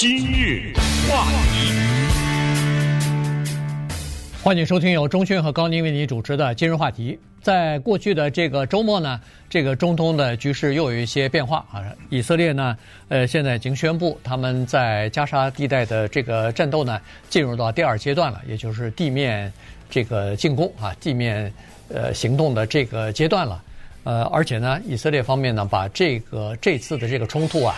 今日话题，欢迎收听由钟迅和高宁为你主持的今日话题。在过去的这个周末呢，这个中东的局势又有一些变化啊。以色列呢，呃，现在已经宣布他们在加沙地带的这个战斗呢，进入到第二阶段了，也就是地面这个进攻啊，地面呃行动的这个阶段了。呃，而且呢，以色列方面呢，把这个这次的这个冲突啊。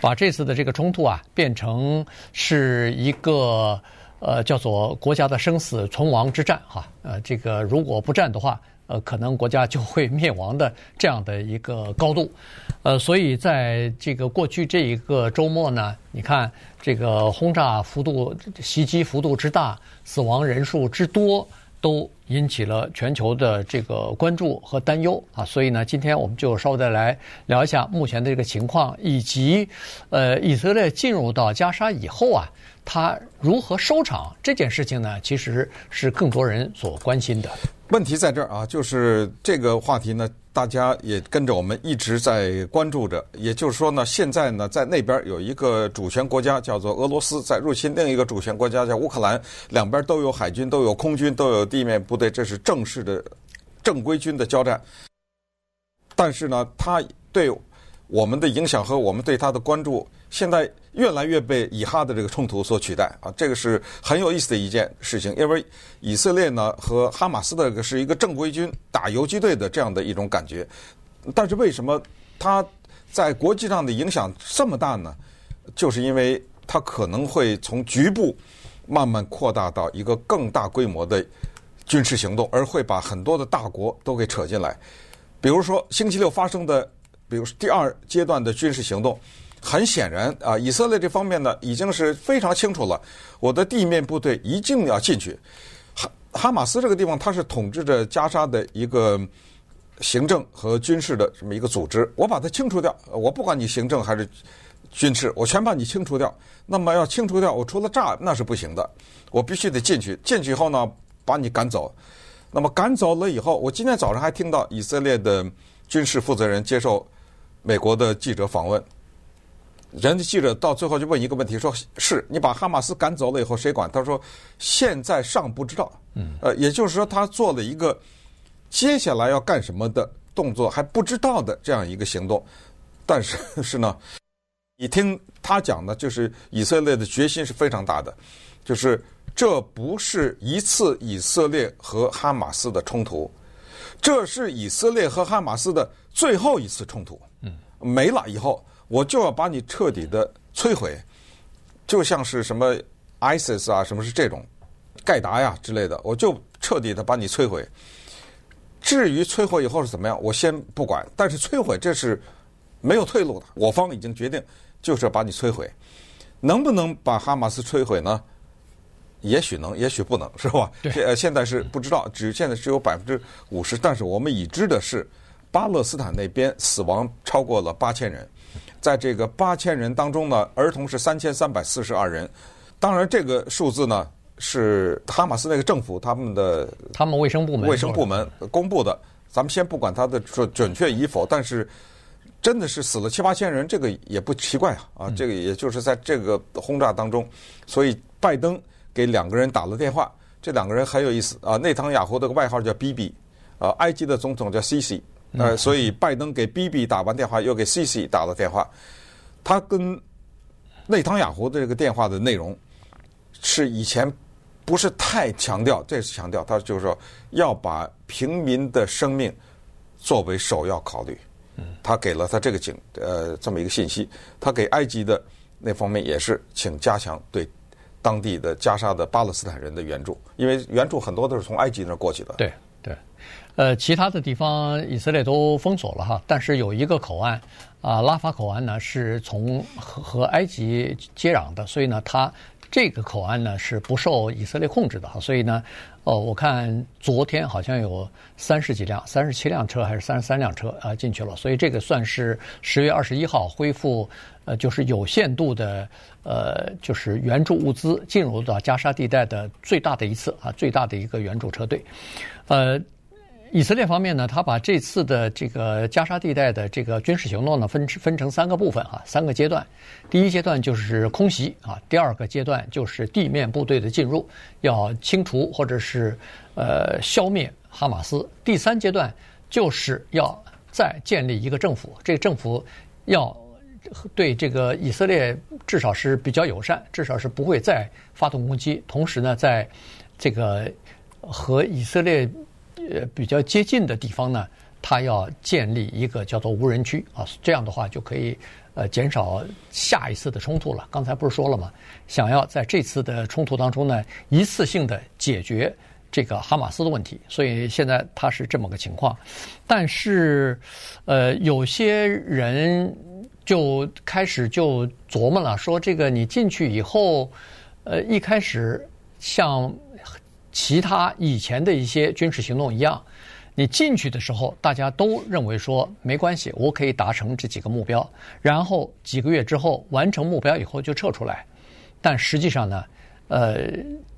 把这次的这个冲突啊，变成是一个呃叫做国家的生死存亡之战哈，呃，这个如果不战的话，呃，可能国家就会灭亡的这样的一个高度，呃，所以在这个过去这一个周末呢，你看这个轰炸幅度、袭击幅度之大，死亡人数之多。都引起了全球的这个关注和担忧啊，所以呢，今天我们就稍微再来聊一下目前的这个情况，以及呃，以色列进入到加沙以后啊，它如何收场这件事情呢，其实是更多人所关心的。问题在这儿啊，就是这个话题呢。大家也跟着我们一直在关注着，也就是说呢，现在呢，在那边有一个主权国家叫做俄罗斯在入侵另一个主权国家叫乌克兰，两边都有海军，都有空军，都有地面部队，这是正式的正规军的交战。但是呢，他对我们的影响和我们对它的关注，现在越来越被以哈的这个冲突所取代啊，这个是很有意思的一件事情。因为以色列呢和哈马斯的是一个正规军打游击队的这样的一种感觉，但是为什么它在国际上的影响这么大呢？就是因为它可能会从局部慢慢扩大到一个更大规模的军事行动，而会把很多的大国都给扯进来。比如说星期六发生的，比如说第二阶段的军事行动。很显然啊，以色列这方面呢已经是非常清楚了，我的地面部队一定要进去。哈哈马斯这个地方，它是统治着加沙的一个行政和军事的这么一个组织，我把它清除掉，我不管你行政还是军事，我全把你清除掉。那么要清除掉，我除了炸那是不行的，我必须得进去。进去以后呢，把你赶走。那么赶走了以后，我今天早上还听到以色列的军事负责人接受美国的记者访问。人家记者到最后就问一个问题：说是你把哈马斯赶走了以后，谁管？他说现在尚不知道。嗯，呃，也就是说，他做了一个接下来要干什么的动作还不知道的这样一个行动。但是 是呢，你听他讲的，就是以色列的决心是非常大的，就是这不是一次以色列和哈马斯的冲突，这是以色列和哈马斯的最后一次冲突。嗯，没了以后。我就要把你彻底的摧毁，就像是什么 ISIS 啊，什么是这种盖达呀之类的，我就彻底的把你摧毁。至于摧毁以后是怎么样，我先不管。但是摧毁这是没有退路的，我方已经决定就是要把你摧毁。能不能把哈马斯摧毁呢？也许能，也许不能，是吧？呃，现在是不知道，只现在只有百分之五十。但是我们已知的是，巴勒斯坦那边死亡超过了八千人。在这个八千人当中呢，儿童是三千三百四十二人。当然，这个数字呢是哈马斯那个政府他们的他们卫生部门卫生部门公布的。咱们先不管它的说准确与否，但是真的是死了七八千人，这个也不奇怪啊啊！这个也就是在这个轰炸当中，所以拜登给两个人打了电话，这两个人很有意思啊。内塔尼亚胡的外号叫 BB，啊，埃及的总统叫 CC。呃，所以拜登给 Bibi 打完电话，又给 Sisi 打了电话。他跟内塔尼亚胡的这个电话的内容是以前不是太强调，这次强调，他就是说要把平民的生命作为首要考虑。他给了他这个警呃这么一个信息。他给埃及的那方面也是请加强对当地的加沙的巴勒斯坦人的援助，因为援助很多都是从埃及那儿过去的。对对。呃，其他的地方以色列都封锁了哈，但是有一个口岸啊，拉法口岸呢是从和和埃及接壤的，所以呢，它这个口岸呢是不受以色列控制的哈，所以呢，哦，我看昨天好像有三十几辆、三十七辆车还是三十三辆车啊进去了，所以这个算是十月二十一号恢复呃，就是有限度的呃，就是援助物资进入到加沙地带的最大的一次啊，最大的一个援助车队，呃。以色列方面呢，他把这次的这个加沙地带的这个军事行动呢，分分成三个部分啊，三个阶段。第一阶段就是空袭啊，第二个阶段就是地面部队的进入，要清除或者是呃消灭哈马斯。第三阶段就是要再建立一个政府，这个政府要对这个以色列至少是比较友善，至少是不会再发动攻击。同时呢，在这个和以色列。呃，比较接近的地方呢，他要建立一个叫做无人区啊，这样的话就可以呃减少下一次的冲突了。刚才不是说了吗？想要在这次的冲突当中呢，一次性的解决这个哈马斯的问题，所以现在他是这么个情况。但是，呃，有些人就开始就琢磨了，说这个你进去以后，呃，一开始像。其他以前的一些军事行动一样，你进去的时候，大家都认为说没关系，我可以达成这几个目标，然后几个月之后完成目标以后就撤出来。但实际上呢，呃，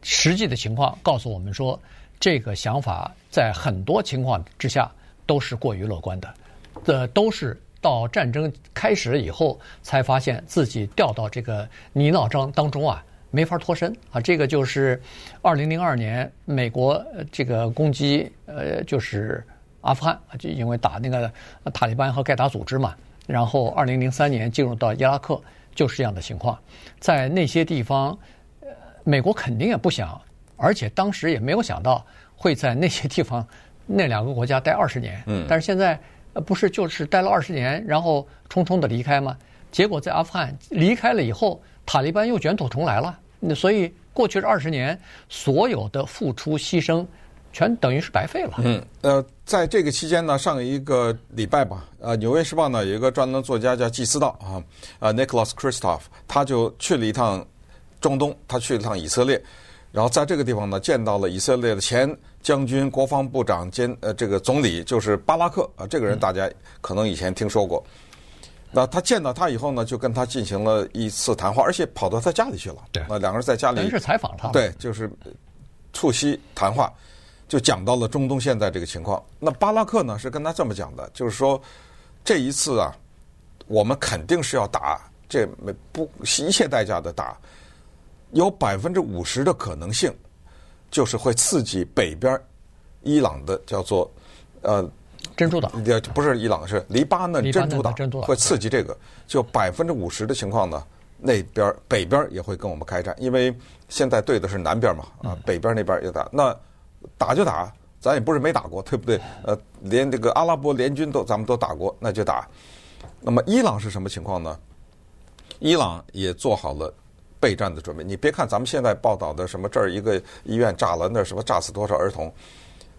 实际的情况告诉我们说，这个想法在很多情况之下都是过于乐观的，这都是到战争开始以后才发现自己掉到这个泥淖当当中啊。没法脱身啊！这个就是二零零二年美国这个攻击，呃，就是阿富汗，就因为打那个塔利班和盖达组织嘛。然后二零零三年进入到伊拉克，就是这样的情况。在那些地方，美国肯定也不想，而且当时也没有想到会在那些地方那两个国家待二十年。嗯。但是现在不是就是待了二十年，然后匆匆的离开吗？结果在阿富汗离开了以后，塔利班又卷土重来了。那所以过去这二十年，所有的付出牺牲，全等于是白费了。嗯，呃，在这个期间呢，上一个礼拜吧，呃，《纽约时报》呢有一个专栏作家叫季思道啊，呃，Nicholas Kristof，他就去了一趟中东，他去了趟以色列，然后在这个地方呢见到了以色列的前将军、国防部长兼呃这个总理，就是巴拉克啊，这个人大家可能以前听说过。那他见到他以后呢，就跟他进行了一次谈话，而且跑到他家里去了。对，那两个人在家里，是采访他。对，就是促膝谈话，就讲到了中东现在这个情况。那巴拉克呢是跟他这么讲的，就是说这一次啊，我们肯定是要打，这没不惜一切代价的打，有百分之五十的可能性，就是会刺激北边伊朗的叫做呃。珍珠党也不是伊朗，是黎巴嫩珍珠党，珍珠党会刺激这个，就百分之五十的情况呢，那边北边也会跟我们开战，因为现在对的是南边嘛，啊，北边那边也打，那打就打，咱也不是没打过，对不对？呃，连这个阿拉伯联军都咱们都打过，那就打。那么伊朗是什么情况呢？伊朗也做好了备战的准备。你别看咱们现在报道的什么这儿一个医院炸了，那什么炸死多少儿童。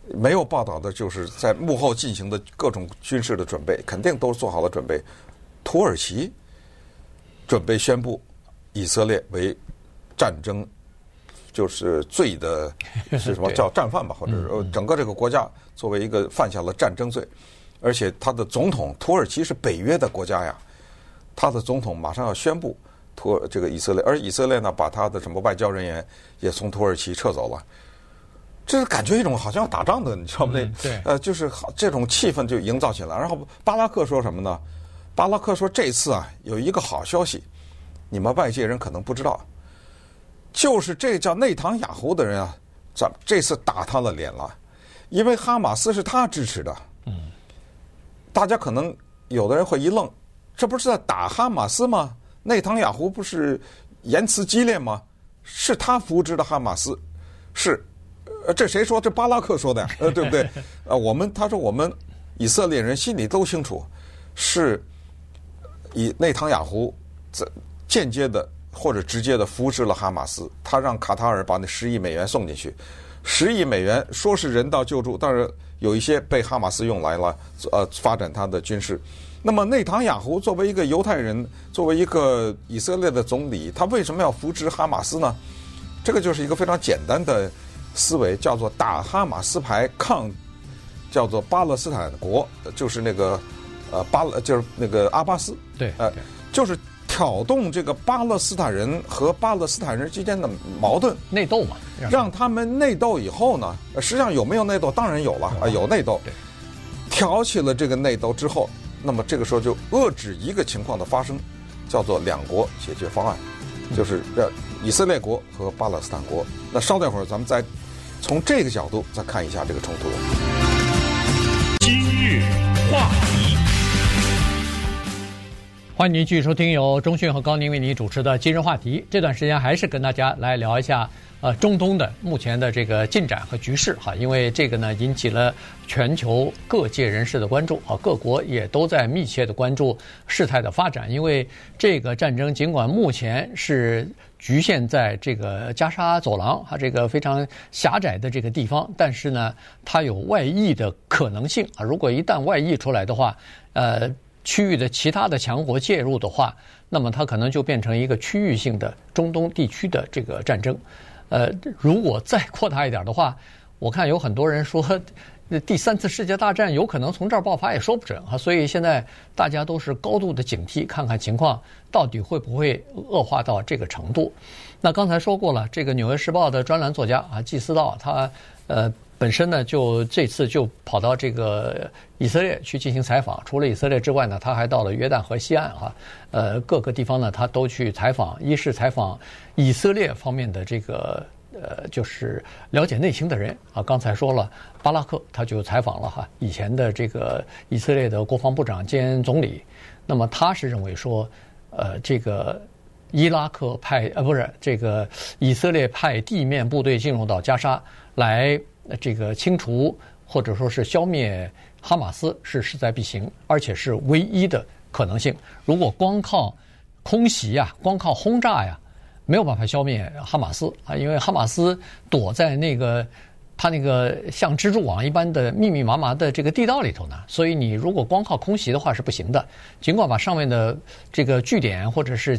没有报道的，就是在幕后进行的各种军事的准备，肯定都做好了准备。土耳其准备宣布以色列为战争，就是罪的 是什么叫战犯吧，或者是整个这个国家作为一个犯下了战争罪，而且他的总统土耳其是北约的国家呀，他的总统马上要宣布土耳这个以色列，而以色列呢，把他的什么外交人员也从土耳其撤走了。这是感觉一种好像要打仗的，你知道吗？那、嗯、对，呃，就是好这种气氛就营造起来。然后巴拉克说什么呢？巴拉克说这次啊有一个好消息，你们外界人可能不知道，就是这叫内塔尼亚胡的人啊，咱这次打他的脸了，因为哈马斯是他支持的。嗯，大家可能有的人会一愣，这不是在打哈马斯吗？内塔尼亚胡不是言辞激烈吗？是他扶植的哈马斯，是。呃，这谁说？这巴拉克说的呀，呃，对不对？呃，我们他说我们以色列人心里都清楚，是以内塔尼亚胡这间接的或者直接的扶持了哈马斯，他让卡塔尔把那十亿美元送进去，十亿美元说是人道救助，但是有一些被哈马斯用来了，呃，发展他的军事。那么内塔尼亚胡作为一个犹太人，作为一个以色列的总理，他为什么要扶持哈马斯呢？这个就是一个非常简单的。思维叫做打哈马斯牌抗，叫做巴勒斯坦国，就是那个呃巴勒就是那个阿巴斯，对，呃，就是挑动这个巴勒斯坦人和巴勒斯坦人之间的矛盾内斗嘛，让他们内斗以后呢，实际上有没有内斗？当然有了啊，有内斗。挑起了这个内斗之后，那么这个时候就遏制一个情况的发生，叫做两国解决方案，就是让以色列国和巴勒斯坦国。那稍等会儿，咱们再从这个角度再看一下这个冲突。今日话题，欢迎您继续收听由中讯和高宁为您主持的《今日话题》。这段时间还是跟大家来聊一下。呃，中东的目前的这个进展和局势哈，因为这个呢引起了全球各界人士的关注啊，各国也都在密切的关注事态的发展。因为这个战争尽管目前是局限在这个加沙走廊啊这个非常狭窄的这个地方，但是呢，它有外溢的可能性啊。如果一旦外溢出来的话，呃，区域的其他的强国介入的话，那么它可能就变成一个区域性的中东地区的这个战争。呃，如果再扩大一点的话，我看有很多人说，第三次世界大战有可能从这儿爆发，也说不准啊。所以现在大家都是高度的警惕，看看情况到底会不会恶化到这个程度。那刚才说过了，这个《纽约时报》的专栏作家啊，季斯道，他呃本身呢就这次就跑到这个以色列去进行采访。除了以色列之外呢，他还到了约旦河西岸哈，呃各个地方呢他都去采访，一是采访。以色列方面的这个呃，就是了解内情的人啊，刚才说了，巴拉克他就采访了哈，以前的这个以色列的国防部长兼总理，那么他是认为说，呃，这个伊拉克派呃不是这个以色列派地面部队进入到加沙来这个清除或者说是消灭哈马斯是势在必行，而且是唯一的可能性。如果光靠空袭呀，光靠轰炸呀。没有办法消灭哈马斯啊，因为哈马斯躲在那个他那个像蜘蛛网一般的密密麻麻的这个地道里头呢，所以你如果光靠空袭的话是不行的。尽管把上面的这个据点或者是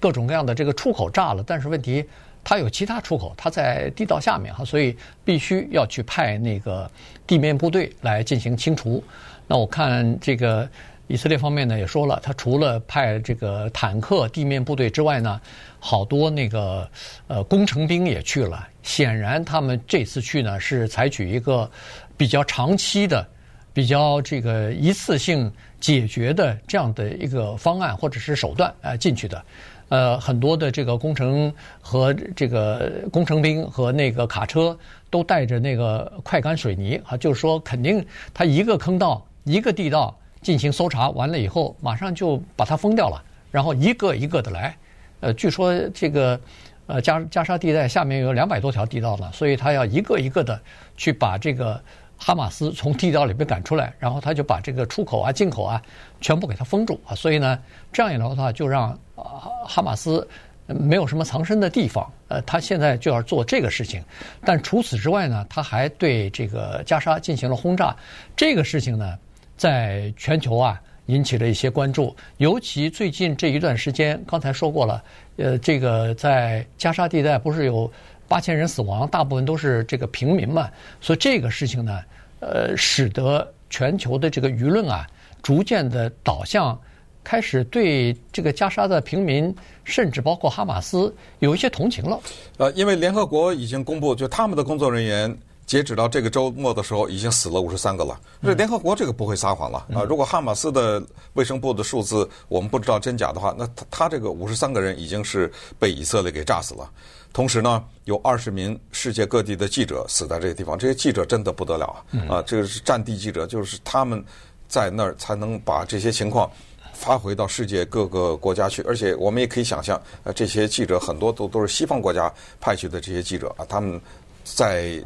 各种各样的这个出口炸了，但是问题它有其他出口，它在地道下面哈，所以必须要去派那个地面部队来进行清除。那我看这个。以色列方面呢也说了，他除了派这个坦克、地面部队之外呢，好多那个呃工程兵也去了。显然，他们这次去呢是采取一个比较长期的、比较这个一次性解决的这样的一个方案或者是手段啊进去的。呃，很多的这个工程和这个工程兵和那个卡车都带着那个快干水泥啊，就是说肯定他一个坑道、一个地道。进行搜查完了以后，马上就把它封掉了，然后一个一个的来。呃，据说这个呃加加沙地带下面有两百多条地道呢，所以他要一个一个的去把这个哈马斯从地道里被赶出来，然后他就把这个出口啊、进口啊全部给它封住啊。所以呢，这样一来的话，就让啊哈马斯没有什么藏身的地方。呃，他现在就要做这个事情，但除此之外呢，他还对这个加沙进行了轰炸。这个事情呢，在全球啊引起了一些关注，尤其最近这一段时间，刚才说过了，呃，这个在加沙地带不是有八千人死亡，大部分都是这个平民嘛，所以这个事情呢，呃，使得全球的这个舆论啊，逐渐的导向开始对这个加沙的平民，甚至包括哈马斯有一些同情了。呃，因为联合国已经公布，就他们的工作人员。截止到这个周末的时候，已经死了五十三个了。这联合国这个不会撒谎了啊！如果哈马斯的卫生部的数字我们不知道真假的话，那他他这个五十三个人已经是被以色列给炸死了。同时呢，有二十名世界各地的记者死在这个地方，这些记者真的不得了啊！啊，这个是战地记者，就是他们在那儿才能把这些情况发回到世界各个国家去。而且我们也可以想象，呃，这些记者很多都都是西方国家派去的这些记者啊，他们在。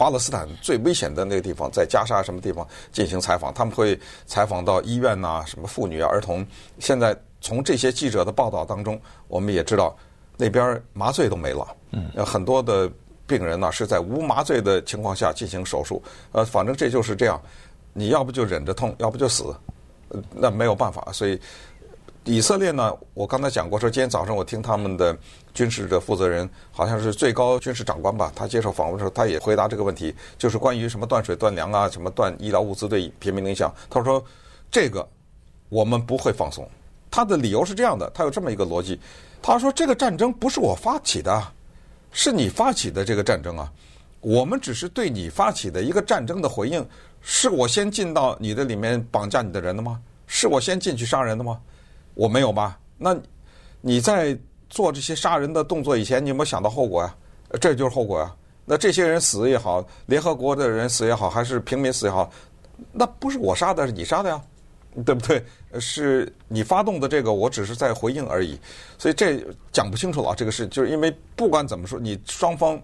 巴勒斯坦最危险的那个地方，在加沙什么地方进行采访？他们会采访到医院呐，什么妇女啊、儿童。现在从这些记者的报道当中，我们也知道那边麻醉都没了。嗯，很多的病人呢是在无麻醉的情况下进行手术。呃，反正这就是这样，你要不就忍着痛，要不就死，那没有办法。所以。以色列呢，我刚才讲过，说今天早上我听他们的军事的负责人，好像是最高军事长官吧，他接受访问的时候，他也回答这个问题，就是关于什么断水断粮啊，什么断医疗物资对平民影响。他说这个我们不会放松。他的理由是这样的，他有这么一个逻辑，他说这个战争不是我发起的，是你发起的这个战争啊，我们只是对你发起的一个战争的回应。是我先进到你的里面绑架你的人的吗？是我先进去杀人的吗？我没有吧？那你在做这些杀人的动作以前，你有没有想到后果呀？这就是后果呀。那这些人死也好，联合国的人死也好，还是平民死也好，那不是我杀的，是你杀的呀，对不对？是你发动的这个，我只是在回应而已。所以这讲不清楚了，这个事就是因为不管怎么说，你双方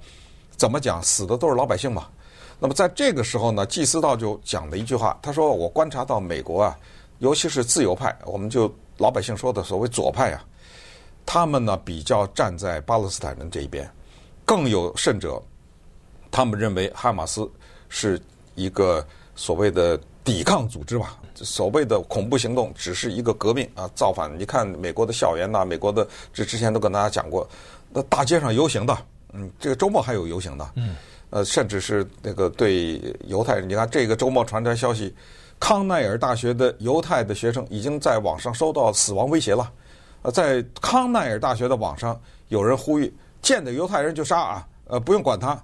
怎么讲，死的都是老百姓嘛。那么在这个时候呢，季思道就讲了一句话，他说：“我观察到美国啊，尤其是自由派，我们就老百姓说的所谓左派啊，他们呢比较站在巴勒斯坦人这一边，更有甚者，他们认为哈马斯是一个所谓的抵抗组织吧，所谓的恐怖行动只是一个革命啊，造反。你看美国的校园呐，美国的这之前都跟大家讲过，那大街上游行的，嗯，这个周末还有游行的，嗯。”呃，甚至是那个对犹太人，你看这个周末传来消息，康奈尔大学的犹太的学生已经在网上收到死亡威胁了。呃，在康奈尔大学的网上，有人呼吁见的犹太人就杀啊，呃，不用管他，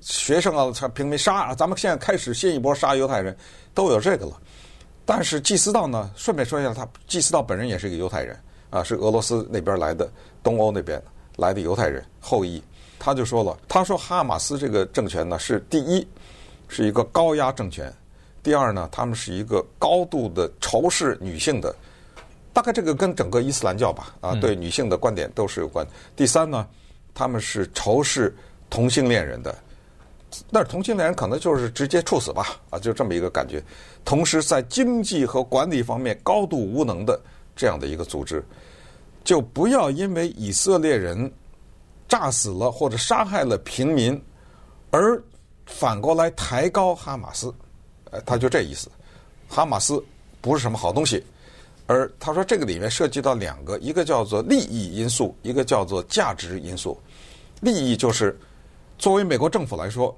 学生啊，平民杀啊，咱们现在开始新一波杀犹太人，都有这个了。但是祭司道呢，顺便说一下，他祭司道本人也是一个犹太人啊，是俄罗斯那边来的，东欧那边来的犹太人后裔。他就说了，他说哈马斯这个政权呢，是第一，是一个高压政权；第二呢，他们是一个高度的仇视女性的，大概这个跟整个伊斯兰教吧，啊，对女性的观点都是有关。第三呢，他们是仇视同性恋人的，那同性恋人可能就是直接处死吧，啊，就这么一个感觉。同时，在经济和管理方面高度无能的这样的一个组织，就不要因为以色列人。炸死了或者杀害了平民，而反过来抬高哈马斯，呃，他就这意思。哈马斯不是什么好东西，而他说这个里面涉及到两个，一个叫做利益因素，一个叫做价值因素。利益就是作为美国政府来说，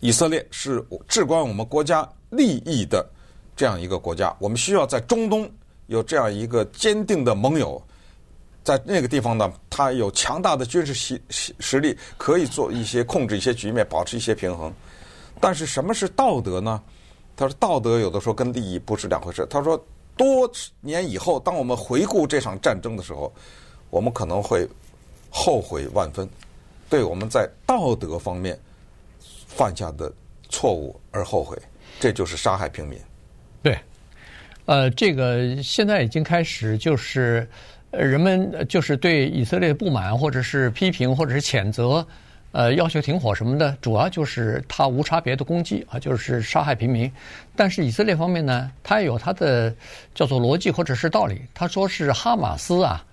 以色列是至关我们国家利益的这样一个国家，我们需要在中东有这样一个坚定的盟友。在那个地方呢，他有强大的军事实实力，可以做一些控制一些局面，保持一些平衡。但是什么是道德呢？他说道德有的时候跟利益不是两回事。他说多年以后，当我们回顾这场战争的时候，我们可能会后悔万分，对我们在道德方面犯下的错误而后悔。这就是杀害平民。对，呃，这个现在已经开始就是。人们就是对以色列不满，或者是批评，或者是谴责，呃，要求停火什么的，主要就是他无差别的攻击啊，就是杀害平民。但是以色列方面呢，他也有他的叫做逻辑或者是道理。他说是哈马斯啊，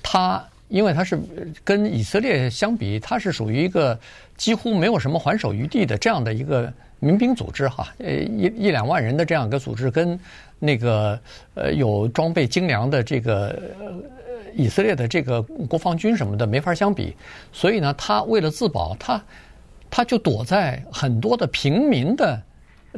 他因为他是跟以色列相比，他是属于一个几乎没有什么还手余地的这样的一个民兵组织哈，呃，一一两万人的这样一个组织跟。那个呃，有装备精良的这个呃以色列的这个国防军什么的没法相比，所以呢，他为了自保，他他就躲在很多的平民的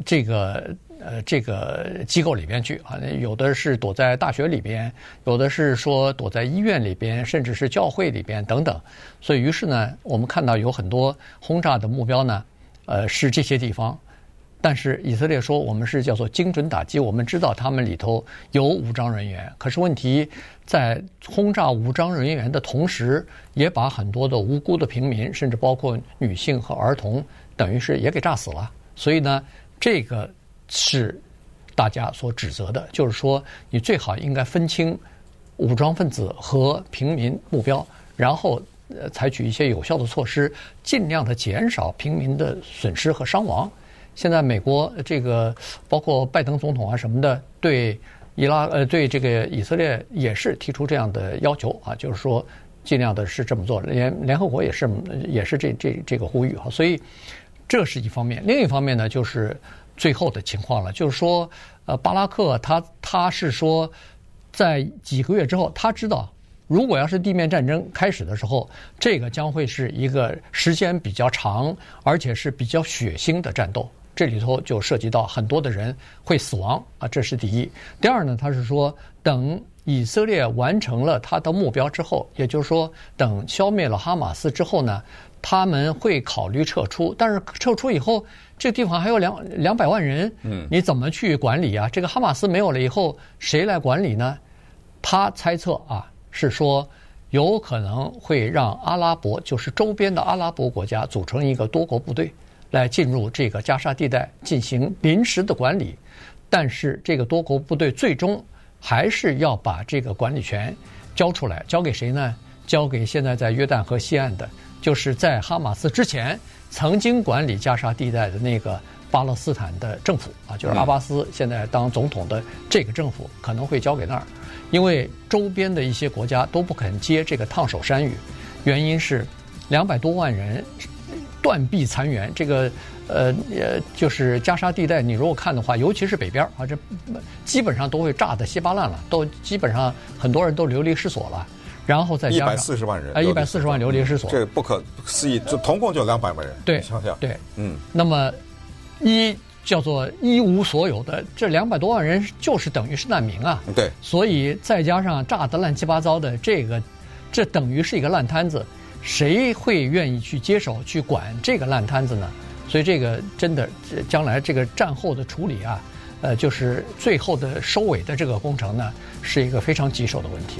这个呃这个机构里边去啊，有的是躲在大学里边，有的是说躲在医院里边，甚至是教会里边等等。所以，于是呢，我们看到有很多轰炸的目标呢，呃，是这些地方。但是以色列说我们是叫做精准打击，我们知道他们里头有武装人员。可是问题在轰炸武装人员的同时，也把很多的无辜的平民，甚至包括女性和儿童，等于是也给炸死了。所以呢，这个是大家所指责的，就是说你最好应该分清武装分子和平民目标，然后呃采取一些有效的措施，尽量的减少平民的损失和伤亡。现在美国这个包括拜登总统啊什么的，对伊拉呃对这个以色列也是提出这样的要求啊，就是说尽量的是这么做。联联合国也是也是这这这个呼吁哈，所以这是一方面。另一方面呢，就是最后的情况了，就是说呃巴拉克他他是说在几个月之后，他知道如果要是地面战争开始的时候，这个将会是一个时间比较长而且是比较血腥的战斗。这里头就涉及到很多的人会死亡啊，这是第一。第二呢，他是说等以色列完成了他的目标之后，也就是说，等消灭了哈马斯之后呢，他们会考虑撤出。但是撤出以后，这个地方还有两两百万人，嗯，你怎么去管理啊？这个哈马斯没有了以后，谁来管理呢？他猜测啊，是说有可能会让阿拉伯，就是周边的阿拉伯国家组成一个多国部队，来进入这个加沙地带进行临时的管理。但是这个多国部队最终。还是要把这个管理权交出来，交给谁呢？交给现在在约旦河西岸的，就是在哈马斯之前曾经管理加沙地带的那个巴勒斯坦的政府啊，就是阿巴斯现在当总统的这个政府可能会交给那儿，因为周边的一些国家都不肯接这个烫手山芋，原因是两百多万人断壁残垣，这个。呃，呃，就是加沙地带，你如果看的话，尤其是北边啊，这基本上都会炸得稀巴烂了，都基本上很多人都流离失所了，然后再加上一百四十万人，哎，一百四十万流离失所，这不可思议，就总共就两百万人，对，想想，对，嗯，那么一叫做一无所有的这两百多万人，就是等于是难民啊，对，所以再加上炸得乱七八糟的这个，这等于是一个烂摊子，谁会愿意去接手去管这个烂摊子呢？所以这个真的，将来这个战后的处理啊，呃，就是最后的收尾的这个工程呢，是一个非常棘手的问题。